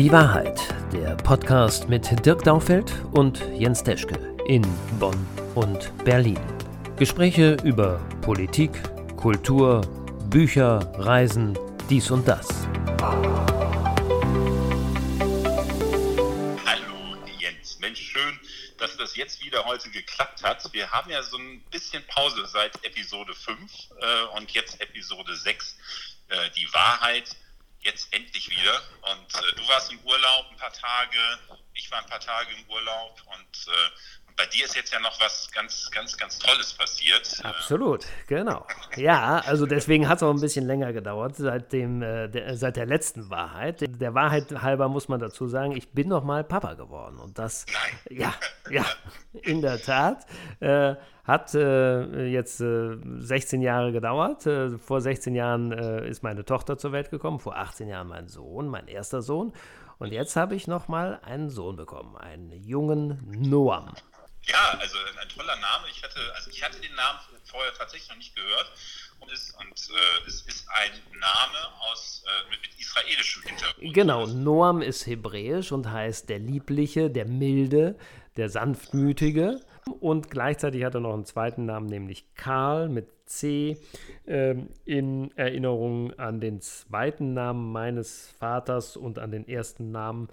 Die Wahrheit, der Podcast mit Dirk Daufeld und Jens Teschke in Bonn und Berlin. Gespräche über Politik, Kultur, Bücher, Reisen, dies und das. Hallo Jens, Mensch, schön, dass das jetzt wieder heute geklappt hat. Wir haben ja so ein bisschen Pause seit Episode 5 äh, und jetzt Episode 6, äh, die Wahrheit jetzt endlich wieder. Und äh, du warst im Urlaub ein paar Tage, ich war ein paar Tage im Urlaub und, äh, und bei dir ist jetzt ja noch was ganz, ganz, ganz Tolles passiert. Absolut, genau. Ja, also deswegen hat es auch ein bisschen länger gedauert, seit, dem, äh, der, seit der letzten Wahrheit. Der Wahrheit halber muss man dazu sagen, ich bin noch mal Papa geworden. Und das, Nein. ja, ja, in der Tat. Äh, hat äh, jetzt äh, 16 Jahre gedauert. Äh, vor 16 Jahren äh, ist meine Tochter zur Welt gekommen, vor 18 Jahren mein Sohn, mein erster Sohn. Und jetzt habe ich noch mal einen Sohn bekommen, einen jungen Noam. Ja, also ein toller Name. Ich hatte, also ich hatte den Namen vorher tatsächlich noch nicht gehört. Und, ist, und äh, es ist ein Name aus, äh, mit, mit, israelischem Hintergrund. Genau, Noam ist hebräisch und heißt der Liebliche, der Milde, der Sanftmütige. Und gleichzeitig hat er noch einen zweiten Namen, nämlich Karl mit C, äh, in Erinnerung an den zweiten Namen meines Vaters und an den ersten Namen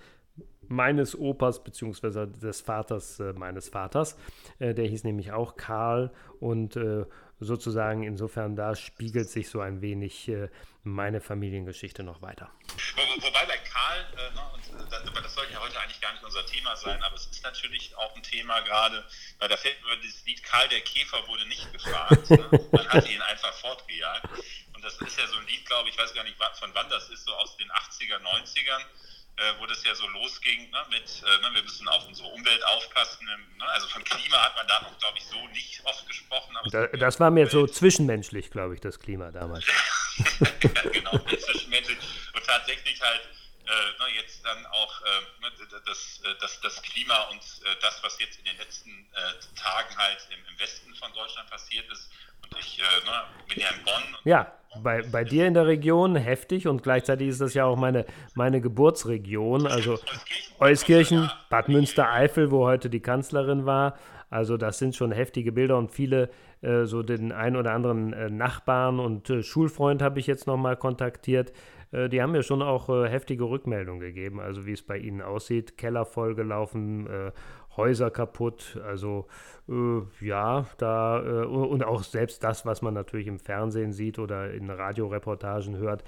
meines Opas bzw. des Vaters äh, meines Vaters. Äh, der hieß nämlich auch Karl und äh, sozusagen insofern da spiegelt sich so ein wenig äh, meine Familiengeschichte noch weiter. wobei bei Karl, äh, ne, und das, das soll ja heute eigentlich gar nicht unser Thema sein, aber es ist natürlich auch ein Thema gerade, weil da fällt über das Lied Karl der Käfer wurde nicht gefragt. ne? Man hat ihn einfach fortgejagt. Und das ist ja so ein Lied, glaube ich, ich weiß gar nicht, von wann das ist, so aus den 80er, 90ern äh, wo das ja so losging, ne, mit, äh, ne, wir müssen auf unsere Umwelt aufpassen. Ne, also von Klima hat man da noch, glaube ich, so nicht oft gesprochen. Da, das war mir so zwischenmenschlich, glaube ich, das Klima damals. ja, genau, zwischenmenschlich. Und tatsächlich halt äh, ne, jetzt dann auch äh, ne, das, äh, das, das Klima und äh, das, was jetzt in den letzten äh, Tagen halt im, im, Westen von Deutschland passiert ist. Und ich ne, bin ja in Bonn. ja, bei, bei dir in der Region heftig und gleichzeitig ist das ja auch meine, meine Geburtsregion, also Euskirchen, Bad Münstereifel, wo heute die Kanzlerin war. Also das sind schon heftige Bilder und viele, äh, so den ein oder anderen äh, Nachbarn und äh, Schulfreund habe ich jetzt nochmal kontaktiert. Äh, die haben mir schon auch äh, heftige Rückmeldungen gegeben, also wie es bei ihnen aussieht. Keller vollgelaufen, äh, Häuser kaputt, also ja, da und auch selbst das, was man natürlich im Fernsehen sieht oder in Radioreportagen hört,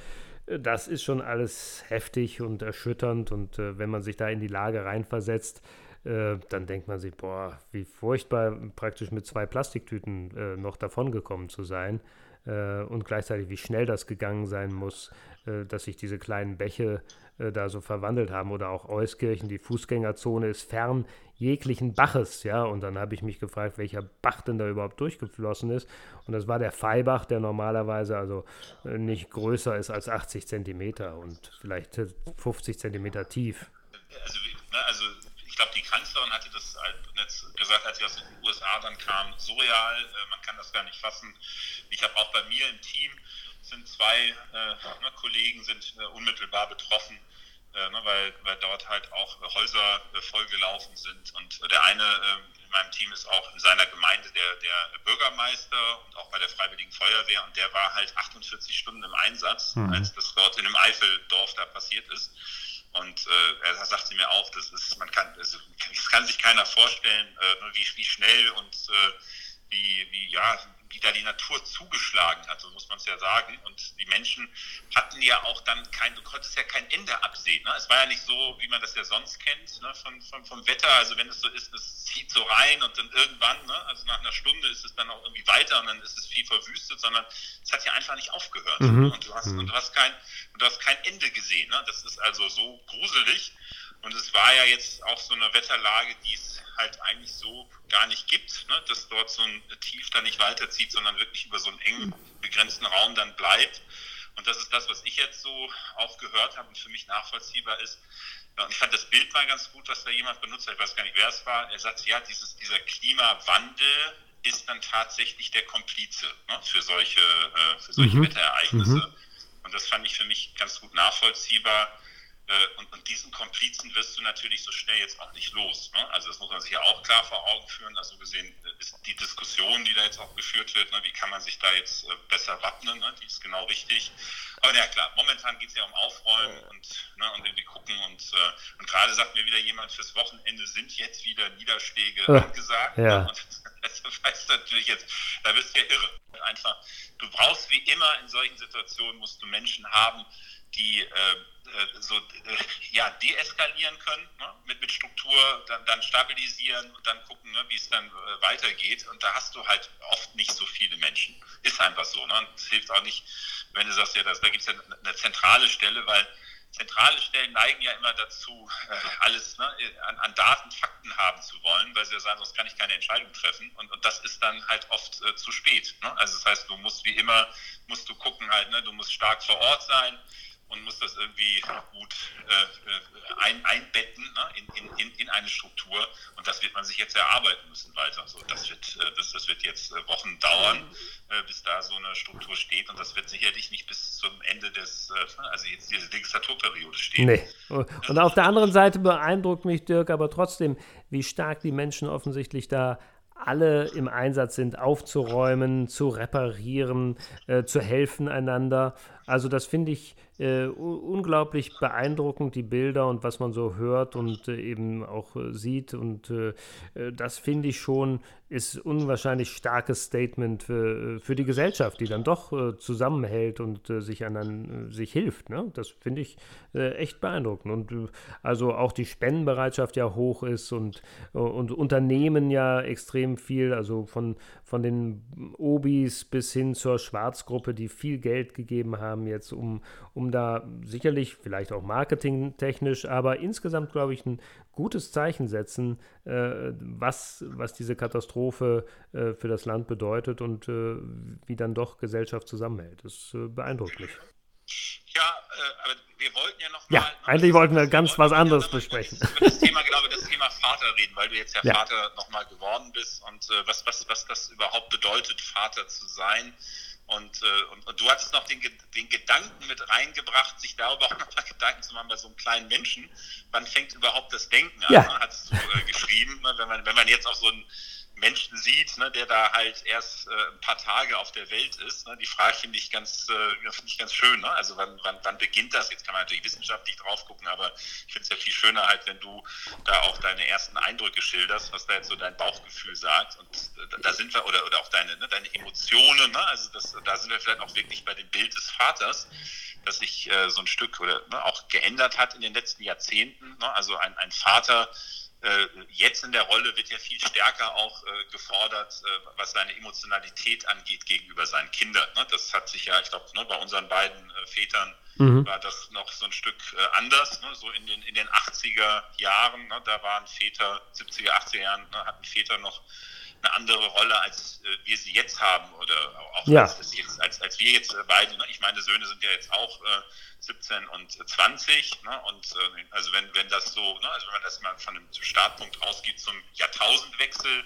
das ist schon alles heftig und erschütternd und wenn man sich da in die Lage reinversetzt, äh, dann denkt man sich, boah, wie furchtbar praktisch mit zwei Plastiktüten äh, noch davongekommen zu sein äh, und gleichzeitig wie schnell das gegangen sein muss, äh, dass sich diese kleinen Bäche äh, da so verwandelt haben. Oder auch Euskirchen, die Fußgängerzone ist fern jeglichen Baches, ja, und dann habe ich mich gefragt, welcher Bach denn da überhaupt durchgeflossen ist. Und das war der Feibach, der normalerweise also nicht größer ist als 80 Zentimeter und vielleicht 50 Zentimeter tief. Also, also glaube, die Kanzlerin hatte das halt gesagt, als sie aus den USA dann kam, surreal, äh, man kann das gar nicht fassen. Ich habe auch bei mir im Team sind zwei äh, ne, Kollegen sind äh, unmittelbar betroffen, äh, ne, weil, weil dort halt auch Häuser äh, vollgelaufen sind. Und der eine äh, in meinem Team ist auch in seiner Gemeinde der, der Bürgermeister und auch bei der Freiwilligen Feuerwehr und der war halt 48 Stunden im Einsatz, mhm. als das dort in dem Eifeldorf da passiert ist. Und äh, er sagte mir auch, das ist, man kann, also, das kann sich keiner vorstellen, äh, wie, wie schnell und äh, wie, wie, ja, wie da die Natur zugeschlagen hat, so muss man es ja sagen. Und die Menschen hatten ja auch dann kein, du konntest ja kein Ende absehen. Ne? Es war ja nicht so, wie man das ja sonst kennt, ne? von, von, vom Wetter. Also wenn es so ist, es zieht so rein und dann irgendwann, ne? also nach einer Stunde ist es dann auch irgendwie weiter und dann ist es viel verwüstet, sondern es hat ja einfach nicht aufgehört. Mhm. Und, du hast, mhm. und, du hast kein, und du hast kein Ende gesehen. Ne? Das ist also so gruselig. Und es war ja jetzt auch so eine Wetterlage, die es halt eigentlich so gar nicht gibt, ne? dass dort so ein Tief da nicht weiterzieht, sondern wirklich über so einen engen, begrenzten Raum dann bleibt. Und das ist das, was ich jetzt so auch gehört habe und für mich nachvollziehbar ist. Und ich fand das Bild mal ganz gut, was da jemand benutzt hat. Ich weiß gar nicht, wer es war. Er sagt, ja, dieses, dieser Klimawandel ist dann tatsächlich der Komplize ne, für solche, äh, für solche mhm. Wetterereignisse. Mhm. Und das fand ich für mich ganz gut nachvollziehbar und, und, diesen Komplizen wirst du natürlich so schnell jetzt auch nicht los. Ne? Also das muss man sich ja auch klar vor Augen führen. Also gesehen äh, ist die Diskussion, die da jetzt auch geführt wird, ne? wie kann man sich da jetzt äh, besser wappnen, ne? die ist genau richtig. Aber ja klar, momentan geht es ja um Aufräumen und, ne, und irgendwie gucken. Und, äh, und gerade sagt mir wieder jemand, fürs Wochenende sind jetzt wieder Niederschläge ja. angesagt. Ne? Ja. Und das heißt natürlich jetzt, da bist du ja irre. Einfach, du brauchst wie immer in solchen Situationen, musst du Menschen haben, die äh, äh, so äh, ja, deeskalieren können, ne? mit, mit Struktur, dann, dann stabilisieren und dann gucken, ne, wie es dann äh, weitergeht. Und da hast du halt oft nicht so viele Menschen. Ist einfach so. Ne? Es hilft auch nicht, wenn du sagst, ja, das, da gibt es ja eine zentrale Stelle, weil zentrale Stellen neigen ja immer dazu, äh, alles ne, an, an, Daten, Fakten haben zu wollen, weil sie ja sagen, sonst kann ich keine Entscheidung treffen. Und, und das ist dann halt oft äh, zu spät. Ne? Also das heißt, du musst wie immer, musst du gucken halt, ne, du musst stark vor Ort sein, und muss das irgendwie gut äh, ein, einbetten ne, in, in, in, eine Struktur. Und das wird man sich jetzt erarbeiten müssen weiter. So, das, wird, äh, das, das wird jetzt äh, Wochen dauern, äh, bis da so eine Struktur steht. Und das wird sicherlich nicht bis zum Ende des, äh, also jetzt diese Legislaturperiode stehen. Nee. Und auf der anderen Seite beeindruckt mich Dirk aber trotzdem, wie stark die Menschen offensichtlich da alle im Einsatz sind, aufzuräumen, zu reparieren, äh, zu helfen einander. Also das finde ich äh, unglaublich beeindruckend, die Bilder und was man so hört und äh, eben auch äh, sieht. Und äh, äh, das finde ich schon, ist unwahrscheinlich starkes Statement für, äh, für die Gesellschaft, die dann doch zusammenhält und sich an sich hilft. Ne? Das finde ich echt beeindruckend. Und also auch die Spendenbereitschaft ja hoch ist und, und Unternehmen ja extrem viel, also von, von den Obis bis hin zur Schwarzgruppe, die viel Geld gegeben haben jetzt, um, um da sicherlich, vielleicht auch marketingtechnisch, aber insgesamt, glaube ich, ein gutes Zeichen setzen, äh, was, was diese Katastrophe äh, für das Land bedeutet und äh, wie dann doch Gesellschaft zusammenhält. Das äh, beeindruckt mich. Ja, äh, aber wir wollten ja noch Ja, mal, eigentlich wollten wir ganz was anderes ja besprechen. Über das Thema, glaube das Thema Vater reden, weil du jetzt ja, ja. Vater nochmal geworden bist und äh, was, was, was das überhaupt bedeutet, Vater zu sein. Und, äh, und, und, du hattest noch den, den Gedanken mit reingebracht, sich darüber auch nochmal Gedanken zu machen bei so einem kleinen Menschen. Wann fängt überhaupt das Denken an? Ja. Ne? Hattest du äh, geschrieben, ne? wenn man, wenn man jetzt auf so einen Menschen sieht, ne, der da halt erst äh, ein paar Tage auf der Welt ist. Ne? Die Frage finde ich ganz, äh, finde ich ganz schön. Ne? Also wann, wann, wann beginnt das? Jetzt kann man natürlich wissenschaftlich drauf gucken, aber ich finde es ja viel schöner halt, wenn du da auch deine ersten Eindrücke schilderst, was da jetzt so dein Bauchgefühl sagt. Und äh, da sind wir, oder, oder auch ne, deine Emotionen, ne? also das, da sind wir vielleicht auch wirklich bei dem Bild des Vaters das sich äh, so ein Stück oder ne, auch geändert hat in den letzten Jahrzehnten. Ne? Also ein, ein Vater, äh, jetzt in der Rolle wird ja viel stärker auch äh, gefordert, äh, was seine Emotionalität angeht gegenüber seinen Kindern. Ne? Das hat sich ja, ich glaube, ne, bei unseren beiden äh, Vätern mhm. war das noch so ein Stück äh, anders. Ne? So in den, in den 80er Jahren, ne? da waren Väter, 70er, 80er Jahren, ne? hatten Väter noch eine andere Rolle, als äh, wir sie jetzt haben oder auch ja. als, jetzt, als, als wir jetzt beide. Ne? Ich meine, Söhne sind ja jetzt auch 17 und 20. Ne? Und äh, also wenn, wenn das so, ne? also wenn man das mal von einem Startpunkt ausgeht zum Jahrtausendwechsel,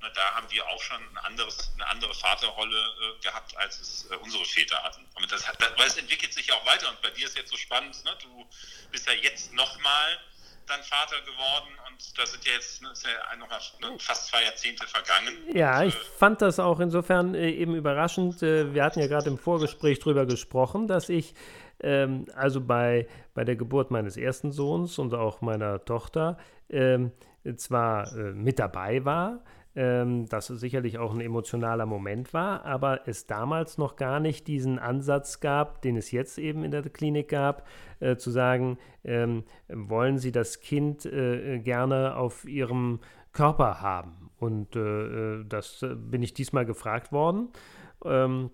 ne, da haben wir auch schon ein anderes, eine andere Vaterrolle äh, gehabt, als es äh, unsere Väter hatten. Und das, das, weil es entwickelt sich ja auch weiter. Und bei dir ist jetzt so spannend, ne? du bist ja jetzt nochmal dann Vater geworden und da sind ja jetzt ne, ja noch ne, fast zwei Jahrzehnte vergangen. Ja, und, ich äh, fand das auch insofern äh, eben überraschend. Äh, wir hatten ja gerade im Vorgespräch darüber gesprochen, dass ich ähm, also bei, bei der Geburt meines ersten Sohns und auch meiner Tochter ähm, zwar äh, mit dabei war, ähm, dass es sicherlich auch ein emotionaler Moment war, aber es damals noch gar nicht diesen Ansatz gab, den es jetzt eben in der Klinik gab, äh, zu sagen, ähm, wollen Sie das Kind äh, gerne auf Ihrem Körper haben? Und äh, äh das äh, bin ich diesmal gefragt worden. Ähm,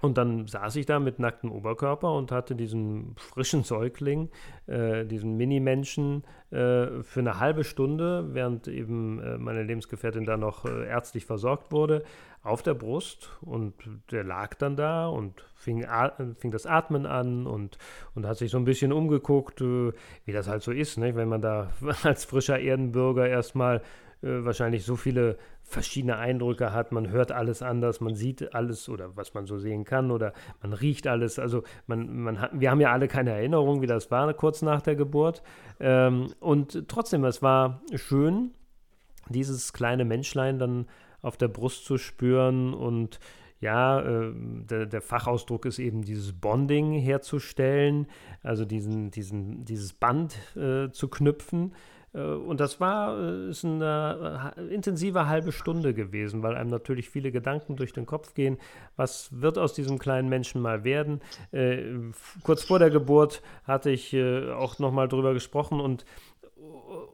und dann saß ich da mit nacktem Oberkörper und hatte diesen frischen Säugling, äh, diesen Mini-Menschen, äh, für eine halbe Stunde, während eben äh, meine Lebensgefährtin da noch äh, ärztlich versorgt wurde, auf der Brust. Und der lag dann da und fing, fing das Atmen an und, und hat sich so ein bisschen umgeguckt, äh, wie das halt so ist, nicht? wenn man da als frischer Erdenbürger erstmal wahrscheinlich so viele verschiedene Eindrücke hat. Man hört alles anders, man sieht alles oder was man so sehen kann oder man riecht alles. Also man, man hat, wir haben ja alle keine Erinnerung, wie das war kurz nach der Geburt. Ähm, und trotzdem, es war schön, dieses kleine Menschlein dann auf der Brust zu spüren und ja, äh, der, der, Fachausdruck ist eben dieses Bonding herzustellen, also diesen, diesen, dieses Band äh, zu knüpfen. Äh, und das war äh, ist eine äh, intensive halbe Stunde gewesen, weil einem natürlich viele Gedanken durch den Kopf gehen. Was wird aus diesem kleinen Menschen mal werden? kurz vor der Geburt hatte ich auch nochmal drüber gesprochen und,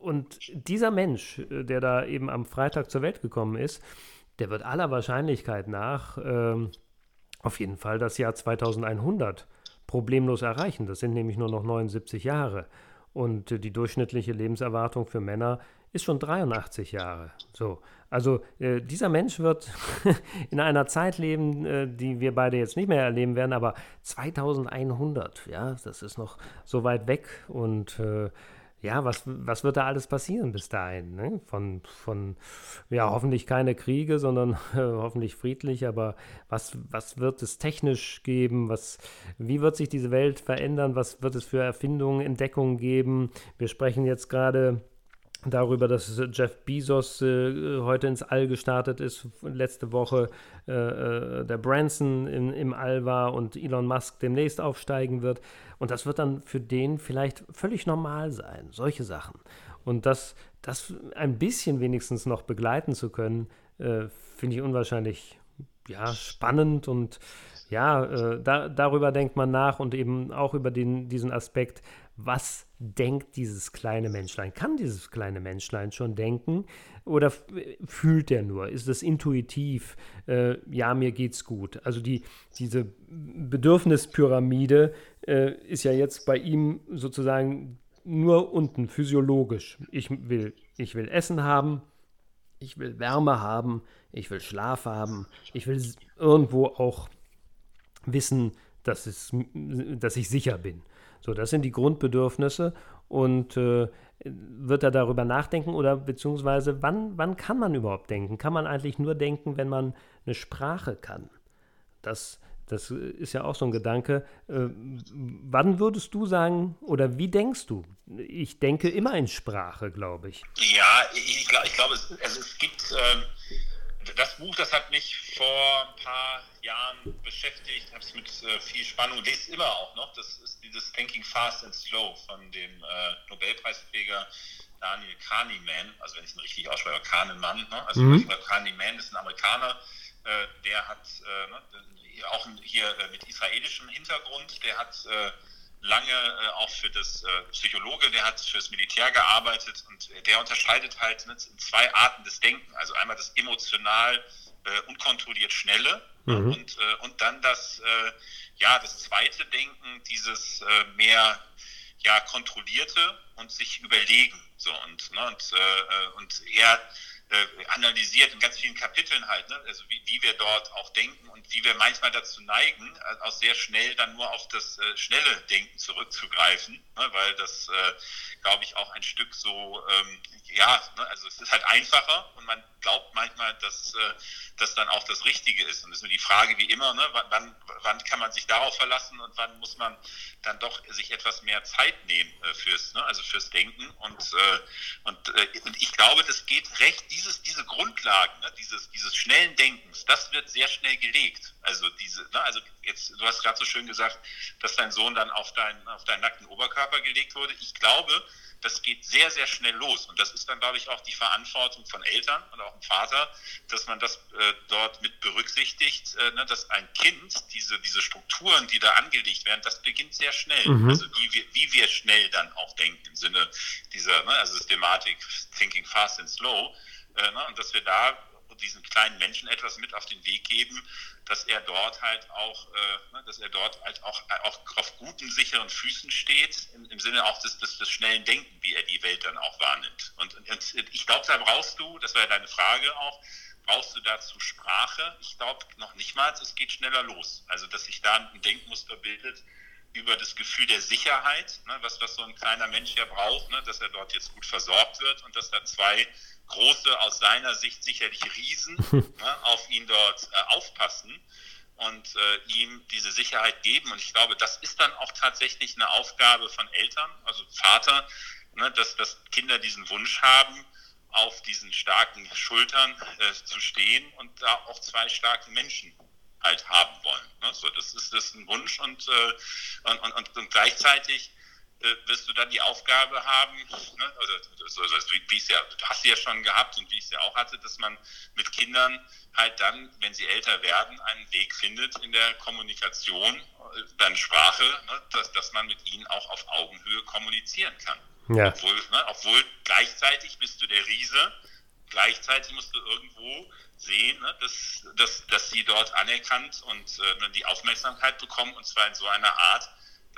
und dieser Mensch, der da eben am Freitag zur Welt gekommen ist, der wird aller Wahrscheinlichkeit nach ähm, auf jeden Fall das Jahr 2100 problemlos erreichen. Das sind nämlich nur noch 79 Jahre. Und die durchschnittliche Lebenserwartung für Männer ist schon 83 Jahre. So, also äh, dieser Mensch wird in einer Zeit leben, äh, die wir beide jetzt nicht mehr erleben werden, aber 2100, ja, das ist noch so weit weg und äh, ja, was, was wird da alles passieren bis dahin? Ne? Von, von, ja, hoffentlich keine Kriege, sondern äh, hoffentlich friedlich, aber was, was wird es technisch geben? Was, wie wird sich diese Welt verändern? Was wird es für Erfindungen, Entdeckungen geben? Wir sprechen jetzt gerade darüber, dass Jeff Bezos äh, heute ins All gestartet ist, letzte Woche äh, äh, der Branson in, im All war und Elon Musk demnächst aufsteigen wird. Und das wird dann für den vielleicht völlig normal sein, solche Sachen. Und das, das ein bisschen wenigstens noch begleiten zu können, äh, finde ich unwahrscheinlich ja, spannend und ja, äh, da, darüber denkt man nach und eben auch über den, diesen Aspekt, was denkt dieses kleine Menschlein? Kann dieses kleine Menschlein schon denken oder fühlt er nur? Ist es intuitiv? Äh, ja, mir geht's gut. Also die, diese Bedürfnispyramide äh, ist ja jetzt bei ihm sozusagen nur unten physiologisch. Ich will, ich will Essen haben, ich will Wärme haben, ich will Schlaf haben, ich will irgendwo auch wissen, dass, es, dass ich sicher bin. So, das sind die Grundbedürfnisse und äh, wird er darüber nachdenken oder beziehungsweise wann, wann kann man überhaupt denken? Kann man eigentlich nur denken, wenn man eine Sprache kann? Das, das ist ja auch so ein Gedanke. Äh, wann würdest du sagen oder wie denkst du? Ich denke immer in Sprache, glaube ich. Ja, ich, ich glaube, es, also es gibt. Ähm das Buch, das hat mich vor ein paar Jahren beschäftigt, habe es mit äh, viel Spannung, lese immer auch noch. Das ist dieses Thinking Fast and Slow von dem äh, Nobelpreisträger Daniel Kahneman, also wenn ich ihn richtig ausspreche, Kahneman, ne? also mhm. Kahneman ist ein Amerikaner, äh, der hat äh, ne, auch hier äh, mit israelischem Hintergrund, der hat äh, lange äh, auch für das äh, Psychologe, der hat für das Militär gearbeitet und der unterscheidet halt ne, in zwei Arten des Denken. Also einmal das emotional äh, unkontrolliert schnelle mhm. und, äh, und dann das, äh, ja, das zweite Denken, dieses äh, mehr ja, kontrollierte und sich überlegen. So und, ne, und, und er äh, analysiert in ganz vielen Kapiteln halt, ne? also wie, wie wir dort auch denken und wie wir manchmal dazu neigen, äh, auch sehr schnell dann nur auf das äh, schnelle Denken zurückzugreifen, ne? weil das, äh, glaube ich, auch ein Stück so, ähm, ja, ne? also es ist halt einfacher und man glaubt manchmal, dass äh, das dann auch das Richtige ist. Und es ist nur die Frage, wie immer, ne? wann, wann kann man sich darauf verlassen und wann muss man dann doch sich etwas mehr Zeit nehmen äh, fürs, ne? also fürs Denken. Und, äh, und, und ich glaube, das geht recht, dieses, diese Grundlagen, ne? dieses, dieses schnellen Denkens, das wird sehr schnell gelegt. Also diese, ne? also jetzt, du hast gerade so schön gesagt, dass dein Sohn dann auf, dein, auf deinen nackten Oberkörper gelegt wurde. Ich glaube, das geht sehr, sehr schnell los. Und das ist dann, glaube ich, auch die Verantwortung von Eltern und auch dem Vater, dass man das äh, dort mit berücksichtigt, äh, ne, dass ein Kind, diese, diese Strukturen, die da angelegt werden, das beginnt sehr schnell. Mhm. Also wie wir, wie wir schnell dann auch denken im Sinne dieser ne, also Systematik Thinking Fast and Slow. Äh, ne, und dass wir da diesen kleinen Menschen etwas mit auf den Weg geben, dass er dort halt auch, äh, ne, dass er dort halt auch, äh, auch auf guten, sicheren Füßen steht, im, im Sinne auch des, des, des, schnellen Denken, wie er die Welt dann auch wahrnimmt. Und, und ich glaube, da brauchst du, das war ja deine Frage auch, brauchst du dazu Sprache? Ich glaube noch nicht mal, es geht schneller los. Also, dass sich da ein Denkmuster bildet, über das Gefühl der Sicherheit, ne, was, was so ein kleiner Mensch ja braucht, ne, dass er dort jetzt gut versorgt wird und dass da zwei große, aus seiner Sicht sicherlich Riesen, ne, auf ihn dort äh, aufpassen und äh, ihm diese Sicherheit geben. Und ich glaube, das ist dann auch tatsächlich eine Aufgabe von Eltern, also Vater, ne, dass, dass Kinder diesen Wunsch haben, auf diesen starken Schultern äh, zu stehen und da auch zwei starke Menschen halt haben wollen. Ne? So, das ist das ist ein Wunsch und, äh, und, und, und, gleichzeitig wirst du dann die Aufgabe haben, ne? also, also, wie es ja, du hast sie ja schon gehabt und wie ich es ja auch hatte, dass man mit Kindern halt dann, wenn sie älter werden, einen Weg findet in der Kommunikation, äh, dann Sprache, ne? dass, dass man mit ihnen auch auf Augenhöhe kommunizieren kann. Ja. Obwohl, ne, obwohl gleichzeitig bist du der Riese, gleichzeitig musst du irgendwo sehen, ne, dass, dass, dass sie dort anerkannt und äh, die Aufmerksamkeit bekommen und zwar in so einer Art,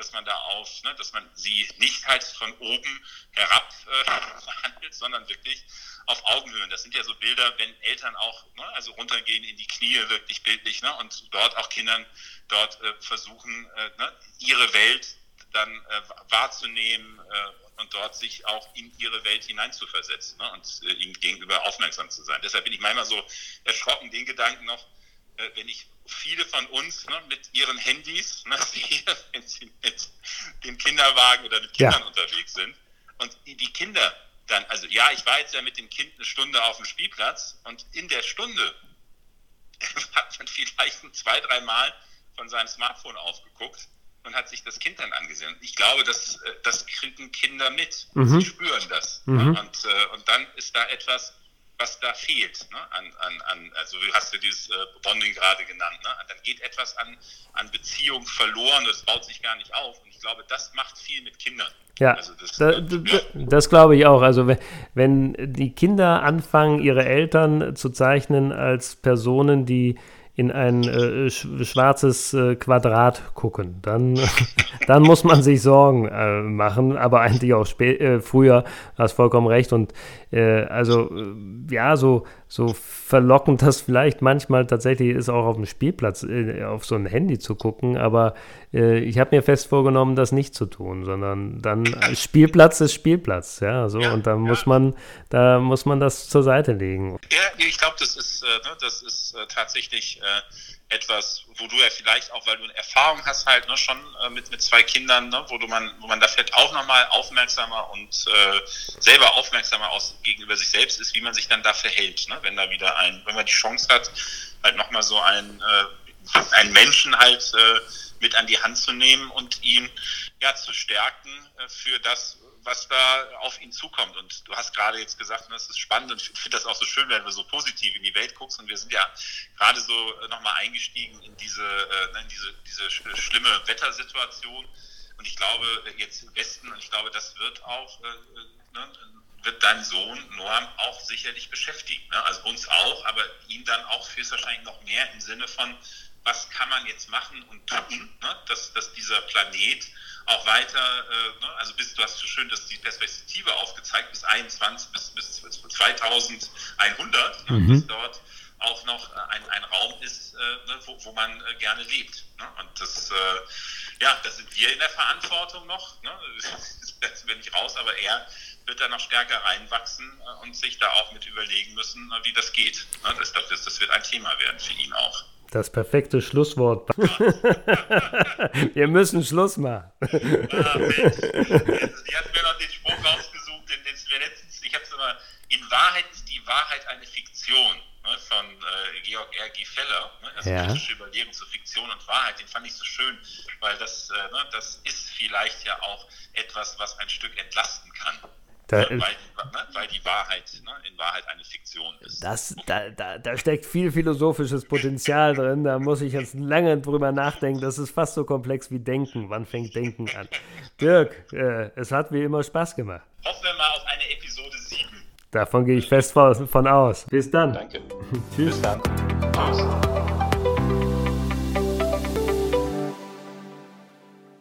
dass man da auf, ne, dass man sie nicht halt von oben herab äh, behandelt, sondern wirklich auf Augenhöhe. Das sind ja so Bilder, wenn Eltern auch ne, also runtergehen in die Knie, wirklich bildlich, ne, und dort auch Kindern dort äh, versuchen, äh, ne, ihre Welt dann äh, wahrzunehmen äh, und dort sich auch in ihre Welt hineinzuversetzen ne, und äh, ihnen gegenüber aufmerksam zu sein. Deshalb bin ich manchmal so erschrocken, den Gedanken noch, wenn ich viele von uns ne, mit ihren Handys, ne, wenn sie mit dem Kinderwagen oder mit Kindern ja. unterwegs sind und die Kinder dann, also ja, ich war jetzt ja mit dem Kind eine Stunde auf dem Spielplatz und in der Stunde hat man vielleicht zwei, dreimal von seinem Smartphone aufgeguckt und hat sich das Kind dann angesehen. Ich glaube, das, äh, das kriegen Kinder mit. Mhm. Sie spüren das. Mhm. Ne? Und, äh, und dann ist da etwas, was da fehlt. Ne? An, an, an, also du hast ja dieses äh, Bonding gerade genannt. Ne? Dann geht etwas an, an Beziehung verloren, das baut sich gar nicht auf. Und ich glaube, das macht viel mit Kindern. Ja, also das, da, ja. das glaube ich auch. Also wenn, wenn die Kinder anfangen, ihre Eltern zu zeichnen als Personen, die in ein äh, schwarzes äh, Quadrat gucken. Dann, dann muss man sich Sorgen äh, machen, aber eigentlich auch äh, früher, hast vollkommen recht. Und äh, also äh, ja, so, so verlockend das vielleicht manchmal tatsächlich ist, auch auf dem Spielplatz auf so ein Handy zu gucken, aber ich habe mir fest vorgenommen, das nicht zu tun, sondern dann Spielplatz ist Spielplatz, ja, so ja, und da ja. muss man, da muss man das zur Seite legen. Ja, ich glaube, das ist, ne, das ist tatsächlich äh, etwas, wo du ja vielleicht auch, weil du eine Erfahrung hast halt ne, schon äh, mit, mit zwei Kindern, ne, wo du man, wo man da vielleicht auch nochmal aufmerksamer und äh, selber aufmerksamer aus, gegenüber sich selbst ist, wie man sich dann da verhält, ne, wenn da wieder ein, wenn man die Chance hat, halt nochmal so ein, äh, einen Menschen halt äh, mit an die Hand zu nehmen und ihn ja zu stärken äh, für das, was da auf ihn zukommt. Und du hast gerade jetzt gesagt, das ist spannend und ich finde das auch so schön, wenn du so positiv in die Welt guckst. Und wir sind ja gerade so äh, nochmal eingestiegen in diese, äh, in diese, diese schlimme Wettersituation. Und ich glaube, jetzt im Westen, und ich glaube, das wird auch, äh, ne, wird dein Sohn Noam auch sicherlich beschäftigen. Ne? Also uns auch, aber ihn dann auch höchstwahrscheinlich noch mehr im Sinne von, was kann man jetzt machen und tun, ne? dass, dass dieser Planet auch weiter, äh, ne, also bis, du hast so schön das, die Perspektive aufgezeigt, bis 21, bis, bis 2100, ne, mhm. bis dort auch noch ein, ein Raum ist, äh, ne, wo, wo man äh, gerne lebt. Ne? Und das, äh, ja, da sind wir in der Verantwortung noch, ne? das sind wir nicht raus, aber er wird da noch stärker reinwachsen äh, und sich da auch mit überlegen müssen, äh, wie das geht. Das, das, das wird ein Thema werden für ihn auch. Das perfekte Schlusswort. Wir müssen Schluss machen. Ah, Mensch. Die hat mir noch den Spruch rausgesucht, den, den wir letztens, ich habe es immer, in Wahrheit ist die Wahrheit eine Fiktion ne, von äh, Georg R. G. Feller, ne, also ja. kritische Überlegung zu Fiktion und Wahrheit, den fand ich so schön, weil das, äh, ne, das ist vielleicht ja auch etwas, was ein Stück entlasten kann. Da, weil, ne, weil, die Wahrheit ne, in Wahrheit eine Fiktion ist. Das, da, da, da steckt viel philosophisches Potenzial drin. Da muss ich jetzt lange drüber nachdenken. Das ist fast so komplex wie Denken. Wann fängt Denken an? Dirk, äh, es hat wie immer Spaß gemacht. Hoffen wir mal auf eine Episode 7. Davon gehe ich fest von aus. Bis dann. Danke. Tschüss. Bis dann. Tschüss.